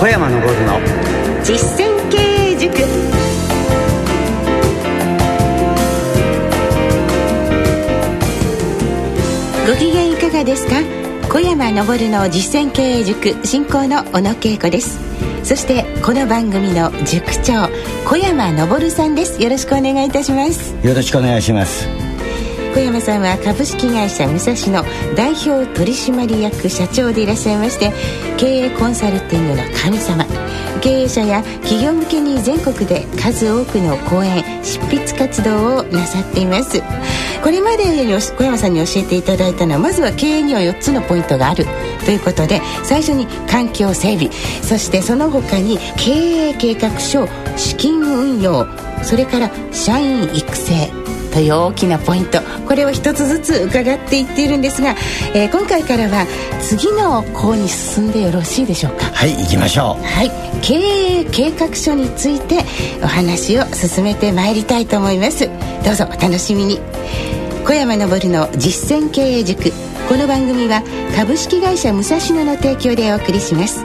小山昇の。実践経営塾。ご機嫌いかがですか？小山昇の実践経営塾進行の小野恵子です。そしてこの番組の塾長小山昇さんです。よろしくお願いいたします。よろしくお願いします小山さんは株式会社武蔵野代表取締役社長でいらっしゃいまして経営コンサルティングの神様。経営者や企業向けに全国で数多くの講演執筆活動をなさっています。これまでに小山さんに教えていただいたのはまずは経営には4つのポイントがある。ということで最初に環境整備。そしてその他に経営計画書資金運用それから社員育成という大きなポイントこれを一つずつ伺っていっているんですが、えー、今回からは次の項に進んでよろしいでしょうか？はい行きましょう。はい。経営計画書についてお話を進めてまいりたいと思います。どうぞお楽しみに。小山昇の実践経営塾。この番組は株式会社武蔵野の提供でお送りします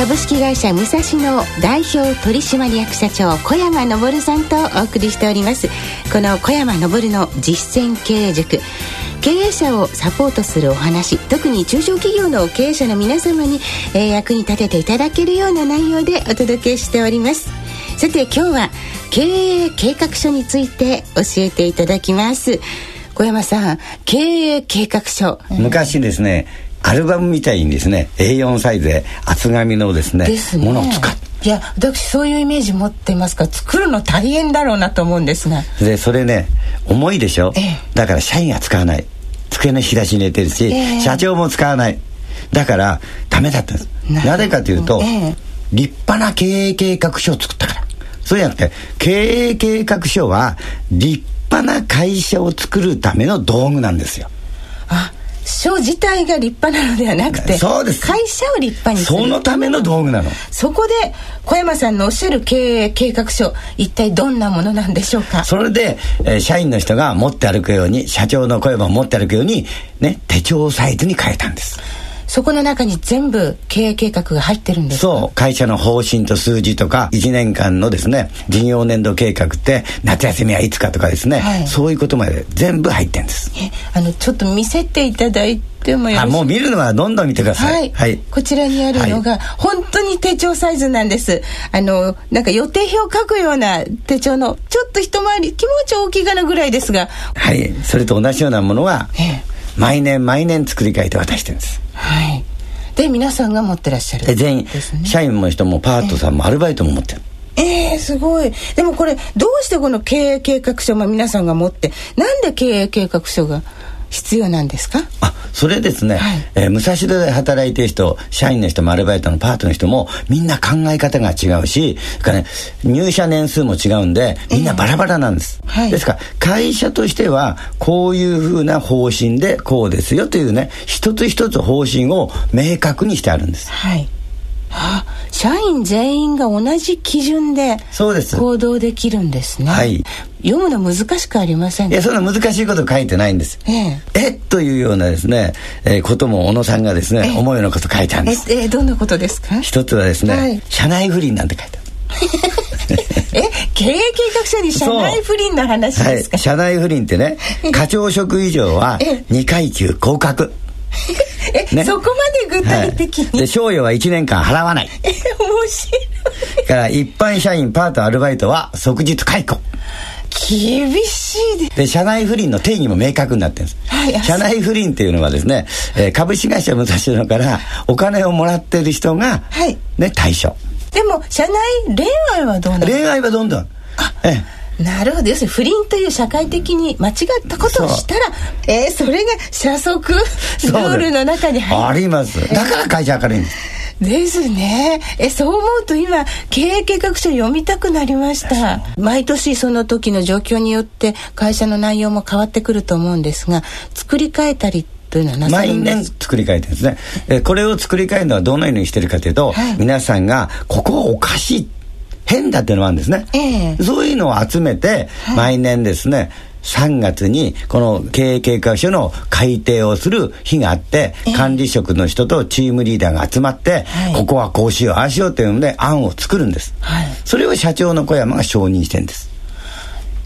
株式会社武蔵野代表取締役社長小山昇さんとお送りしております。この小山昇の実践経営塾。経営者をサポートするお話。特に中小企業の経営者の皆様に、えー、役に立てていただけるような内容でお届けしております。さて今日は経営計画書について教えていただきます。小山さん経営計画書。昔ですねアルバムみたいにですね A4 サイズで厚紙のですねですね。ものを使っていや私そういうイメージ持ってますから作るの大変だろうなと思うんですが。でそれね重いでしょ、ええ、だから社員が使わない。机の引き出しに入れてるし、え、社長も使わない。だからダメだったんです。なぜかというと、立派な経営計画書を作ったから。そうじゃなくて経営計画書は立派な会社を作るための道具なんですよあ書自体が立派なのではなくてそうです。会社を立派にする。そのための道具なの。そこで小山さんのおっしゃる経営計画書一体どんなものなんでしょうか？それで、えー、社員の人が持って歩くように社長の小山を持って歩くようにね手帳サイズに変えたんですそこの中に全部経営計画が入ってるんですそう。会社の方針と数字とか1年間のですね事業年度計画って夏休みはいつかとかですね、はい、そういうことまで全部入ってんです。えあのちょっと見せていただいてもよろしいあもう見るのはどんどん見てください、はい、はい、こちらにあるのが、はい、本当に手帳サイズなんです。あのなんか予定表書くような手帳のちょっと一回り気持ち大きいかなぐらいですが。はい。それと同じようなものは、ええ毎年毎年作り変えて渡してるんです。はい。で皆さんが持ってらっしゃる、で全員、社員も人もパートさんもアルバイトも持ってる。えー、すごい。でもこれどうしてこの経営計画書も皆さんが持ってなんで経営計画書が必要なんですか？あそれですね、はい、えー、武蔵野で働いてる人社員の人もアルバイトのパートの人もみんな考え方が違うしか、ね、入社年数も違うんでみんなバラバラなんです、えーはい、ですから会社としてはこういうふうな方針でこうですよというね一つ一つ方針を明確にしてあるんです。はい。あ社員全員が同じ基準で行動できるんですね。はい。読むの難しくありませんいや、そんな難しいこと書いてないんです。ええ。えというようなですね、えー、ことも小野さんがですね、思うようなこと書いてあるんです。え、えどんなことですか？一つはですね、はい、社内不倫なんて書いて。え経営計画書に社内不倫の話ですか、はい、社内不倫ってね課長職以上は2階級降格え、ね、そこまで具体的に、はい、で賞与は1年間払わない。え面白い。から一般社員パートアルバイトは即日解雇。厳しいで。で社内不倫の定義も明確になってるんです、はい、社内不倫っていうのはですね、えー、株式会社武蔵野からお金をもらってる人が、はい、ね対象。でも社内恋愛はどうなの？恋愛はどんどん。ええなるほど。要するに不倫という社会的に間違ったことをしたらえー、それが社則ルールの中に入る。あります。だから会社明るいんです。ですね。えそう思うと今経営計画書読みたくなりました。毎年その時の状況によって会社の内容も変わってくると思うんですが作り変えたりというのはなさるんです。毎年作り変えてるんですね。えこれを作り変えるのはどのようにしてるかというと、はい、皆さんが、ここはおかしい、変だっていうのがあるんですね。えー、そういうのを集めて、毎年ですね、3月にこの経営計画書の改定をする日があって、管理職の人とチームリーダーが集まって、ここはこうしようああしようというので案を作るんです、それを社長の小山が承認してるんです。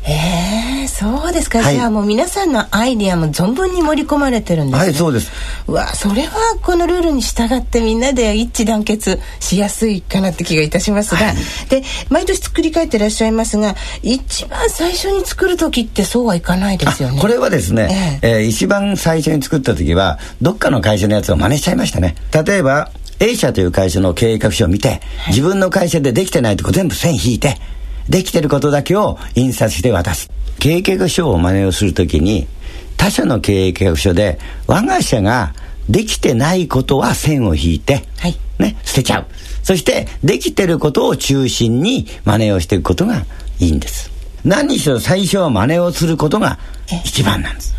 ええ。ー、そうですか、はい、じゃあもう皆さんのアイディアも存分に盛り込まれてるんですね。はいそうです。うわそれはこのルールに従ってみんなで一致団結しやすいかなって気がいたしますが、はい、で毎年作り変えていらっしゃいますが一番最初に作る時ってそうはいかないですよね。これはですね、えー、えー、一番最初に作った時はどっかの会社のやつを真似しちゃいましたね。例えば A 社という会社の経営画書を見て、自分の会社でできてないとこ全部線引いてできてることだけを印刷して渡す。経営計画書を真似をするときに、他社の経営計画書で、我が社ができてないことは線を引いて、はい、ね、捨てちゃう。そして、できてることを中心に真似をしていくことがいいんです。何にしろ最初は真似をすることが一番なんです。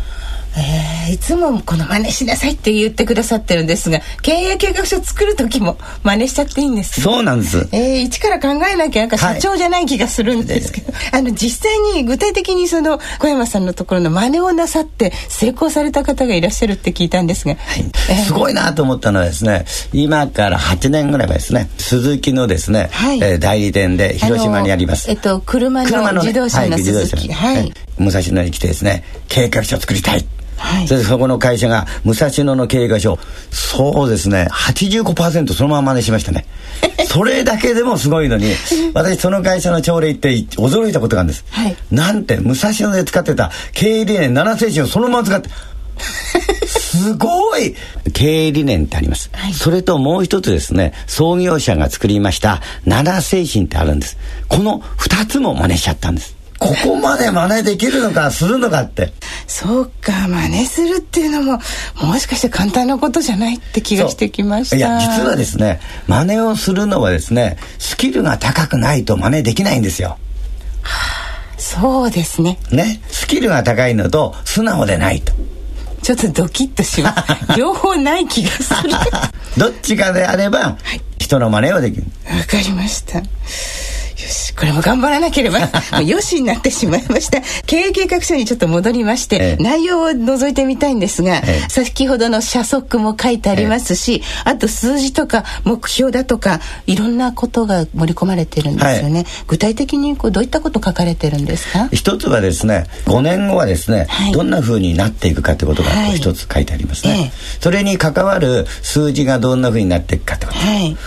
えー、いつもこの真似しなさいって言ってくださってるんですが経営計画書作る時も真似しちゃっていいんです、ね、そうなんです、えー、一から考えなきゃなんか社長じゃない気がするんですけど、はい、あの実際に具体的にその小山さんのところの真似をなさって成功された方がいらっしゃるって聞いたんですが、はい。えー、すごいなと思ったのはですね今から8年ぐらい前ですね。鈴木のですね、はい、えー、代理店で広島にあります。えっと車の自動車の鈴木、はい、はい、武蔵野に来てですね計画書作りたいはい、それでそこの会社が武蔵野の経営会社をそうですね85%そのまま真似しましたね。それだけでもすごいのに私その会社の朝礼行って驚いたことがあるんです、はい、なんて武蔵野で使ってた経営理念7精神をそのまま使ってすごい経営理念ってあります、はい、それともう一つですね創業者が作りました7精神ってあるんです。この2つも真似しちゃったんですここまで真似できるのかするのかって。そうか真似するっていうのももしかして簡単なことじゃないって気がしてきました。いや実はですね真似をするのはですねスキルが高くないと真似できないんですよ。はあそうですね。ね。スキルが高いのと素直でないと。ちょっとドキッとします。両方ない気がする。どっちかであれば、はい、人の真似はできる。わかりました。よしこれも頑張らなければ よしになってしまいました。経営計画書にちょっと戻りまして、ええ、内容を覗いてみたいんですが、え、先ほどの社則も書いてありますし、あと数字とか目標だとかいろんなことが盛り込まれてるんですよね、はい、具体的にこうどういったこと書かれてるんですか？一つはですね5年後はですね、はい、どんなふうになっていくかってことが一つ書いてありますね、はい、それに関わる数字がどんなふうになっていくかってこと、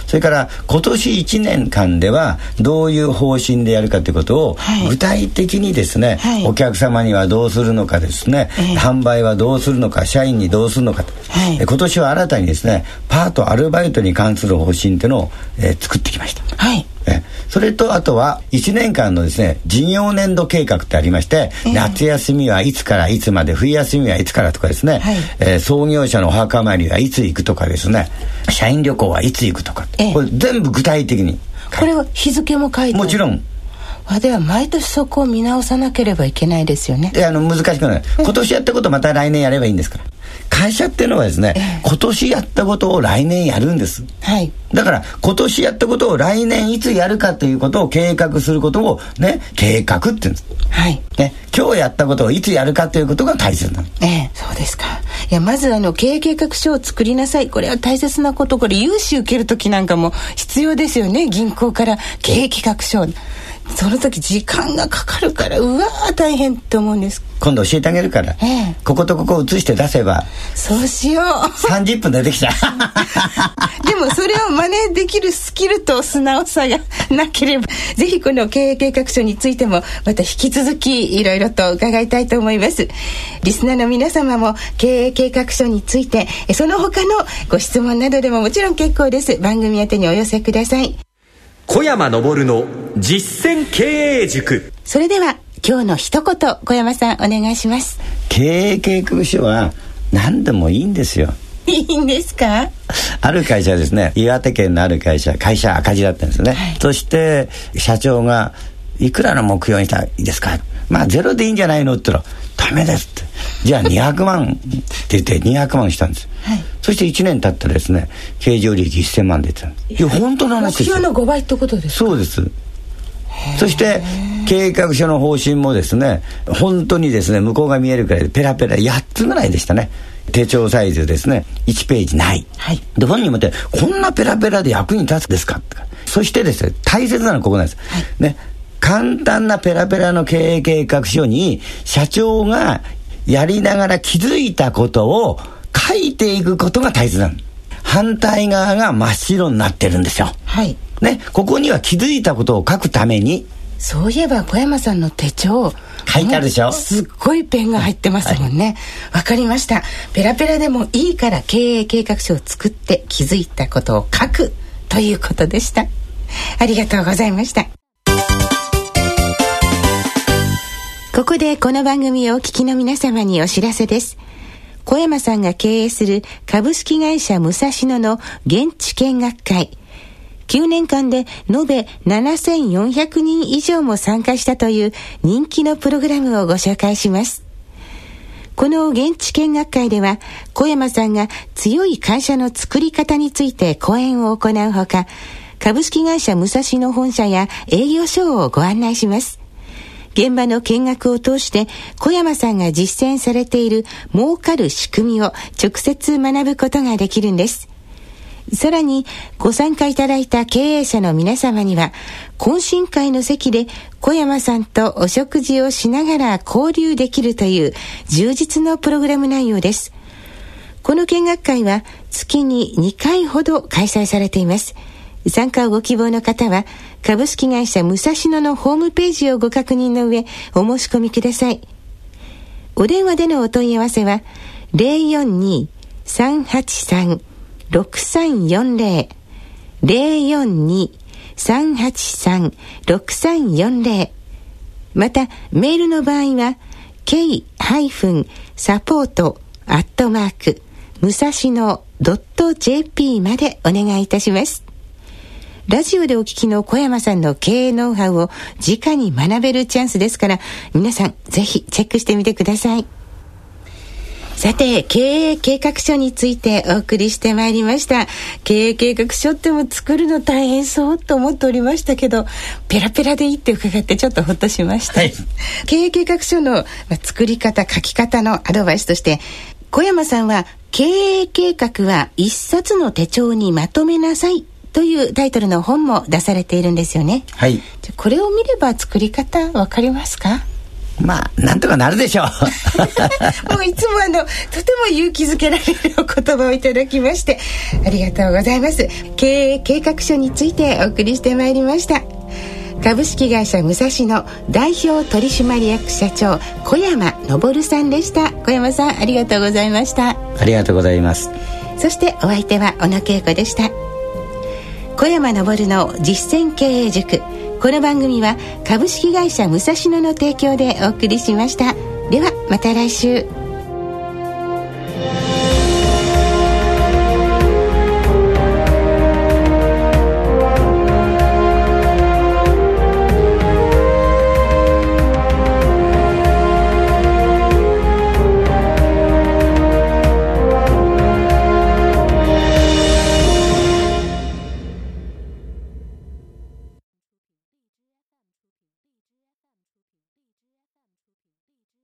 それから今年1年間ではどういう方針でやるかということを、具体的にですね、はい、お客様にはどうするのかですね、えー、販売はどうするのか社員にどうするのかと、はい、今年は新たにですねパートアルバイトに関する方針っていうのを、えー、作ってきました。はい。それとあとは1年間のですね事業年度計画ってありまして、えー、夏休みはいつからいつまで冬休みはいつからとかですね、はい、えー、創業者のお墓参りはいつ行くとかですね社員旅行はいつ行くとか、えー、これ全部具体的にこれは日付も書いてもちろんあでは毎年そこを見直さなければいけないですよねであの難しくない今年やったことまた来年やればいいんですから会社っていうのはですね、え今年やったことを来年やるんです。はい。だから、今年やったことを来年いつやるかということを計画することをね、計画って言うんです。はい。ね、今日やったことをいつやるかということが大切なの。ええ、そうですか。いや、まずあの、経営計画書を作りなさい。これは大切なこと。これ、融資受ける時なんかも必要ですよね。銀行から経営計画書。その時時間がかかるからうわー大変って思うんです。今度教えてあげるから、ええ、こことここ移して出せば。そうしよう。30分でできちゃう。でもそれを真似できるスキルと素直さがなければぜひこの経営計画書についてもまた引き続きいろいろと伺いたいと思います。リスナーの皆様も経営計画書についてその他のご質問などでももちろん結構です。番組宛てにお寄せください。小山昇の実践経営塾。それでは今日の一言小山さんお願いします。経営計画書は何でもいいんですよ。いいんですか？ある会社ですね岩手県のある会社会社赤字だったんですね、はい、そして社長がいくらの目標にしたらいいですか？まあゼロでいいんじゃないのって言ったらダメですって。じゃあ200万って言って200万したんです、はい、そして1年経ったらですね経常利益1000万出てたんです。いや本当の話です目標の5倍ってことですか？そうですそして計画書の方針もですね本当にですね向こうが見えるくらいペラペラ8つぐらいでしたね。手帳サイズですね。1ページない、はい、で本人もってこんなペラペラで役に立つですか？そしてですね大切なのはここなんです、はい、ね簡単なペラペラの経営計画書に社長がやりながら気づいたことを書いていくことが大切なの反対側が真っ白になってるんですよ。はい。ねここには気づいたことを書くためにそういえば小山さんの手帳。書いてあるでしょ？すっごいペンが入ってますもんね。わ、はい、かりました。ペラペラでもいいから経営計画書を作って気づいたことを書くということでした。ありがとうございました。ここでこの番組をお聞きの皆様にお知らせです小山さんが経営する株式会社武蔵野の現地見学会9年間で延べ7400人以上も参加したという人気のプログラムをご紹介します。この現地見学会では、小山さんが強い会社の作り方について講演を行うほか、株式会社武蔵野本社や営業所をご案内します。現場の見学を通して小山さんが実践されている儲かる仕組みを直接学ぶことができるんです。さらにご参加いただいた経営者の皆様には懇親会の席で小山さんとお食事をしながら交流できるという充実のプログラム内容です。この見学会は月に2回ほど開催されています。参加をご希望の方は株式会社武蔵野のホームページをご確認の上お申し込みください。お電話でのお問い合わせは042-383 6340 042-383-6340また、メールの場合は、k-support アットマーク、武蔵野 .jp までお願いいたします。ラジオでお聞きの小山さんの経営ノウハウを直に学べるチャンスですから、皆さんぜひチェックしてみてください。さて、経営計画書についてお送りしてまいりました。経営計画書っても作るの大変そうと思っておりましたけど、ペラペラでいいって伺ってちょっとほっとしました。はい、経営計画書の作り方、書き方のアドバイスとして、小山さんは経営計画は一冊の手帳にまとめなさいというタイトルの本も出されているんですよね。はい。これを見れば作り方わかりますか？まあ、なんとかなるでしょう。もういつもあの、とても勇気づけられるお言葉をいただきまして、ありがとうございます。経営計画書についてお送りしてまいりました。株式会社武蔵野代表取締役社長小山昇さんでした小山さんありがとうございましたありがとうございますそしてお相手は小野恵子でした小山昇の実践経営塾。この番組は株式会社武蔵野の提供でお送りしました。ではまた来週。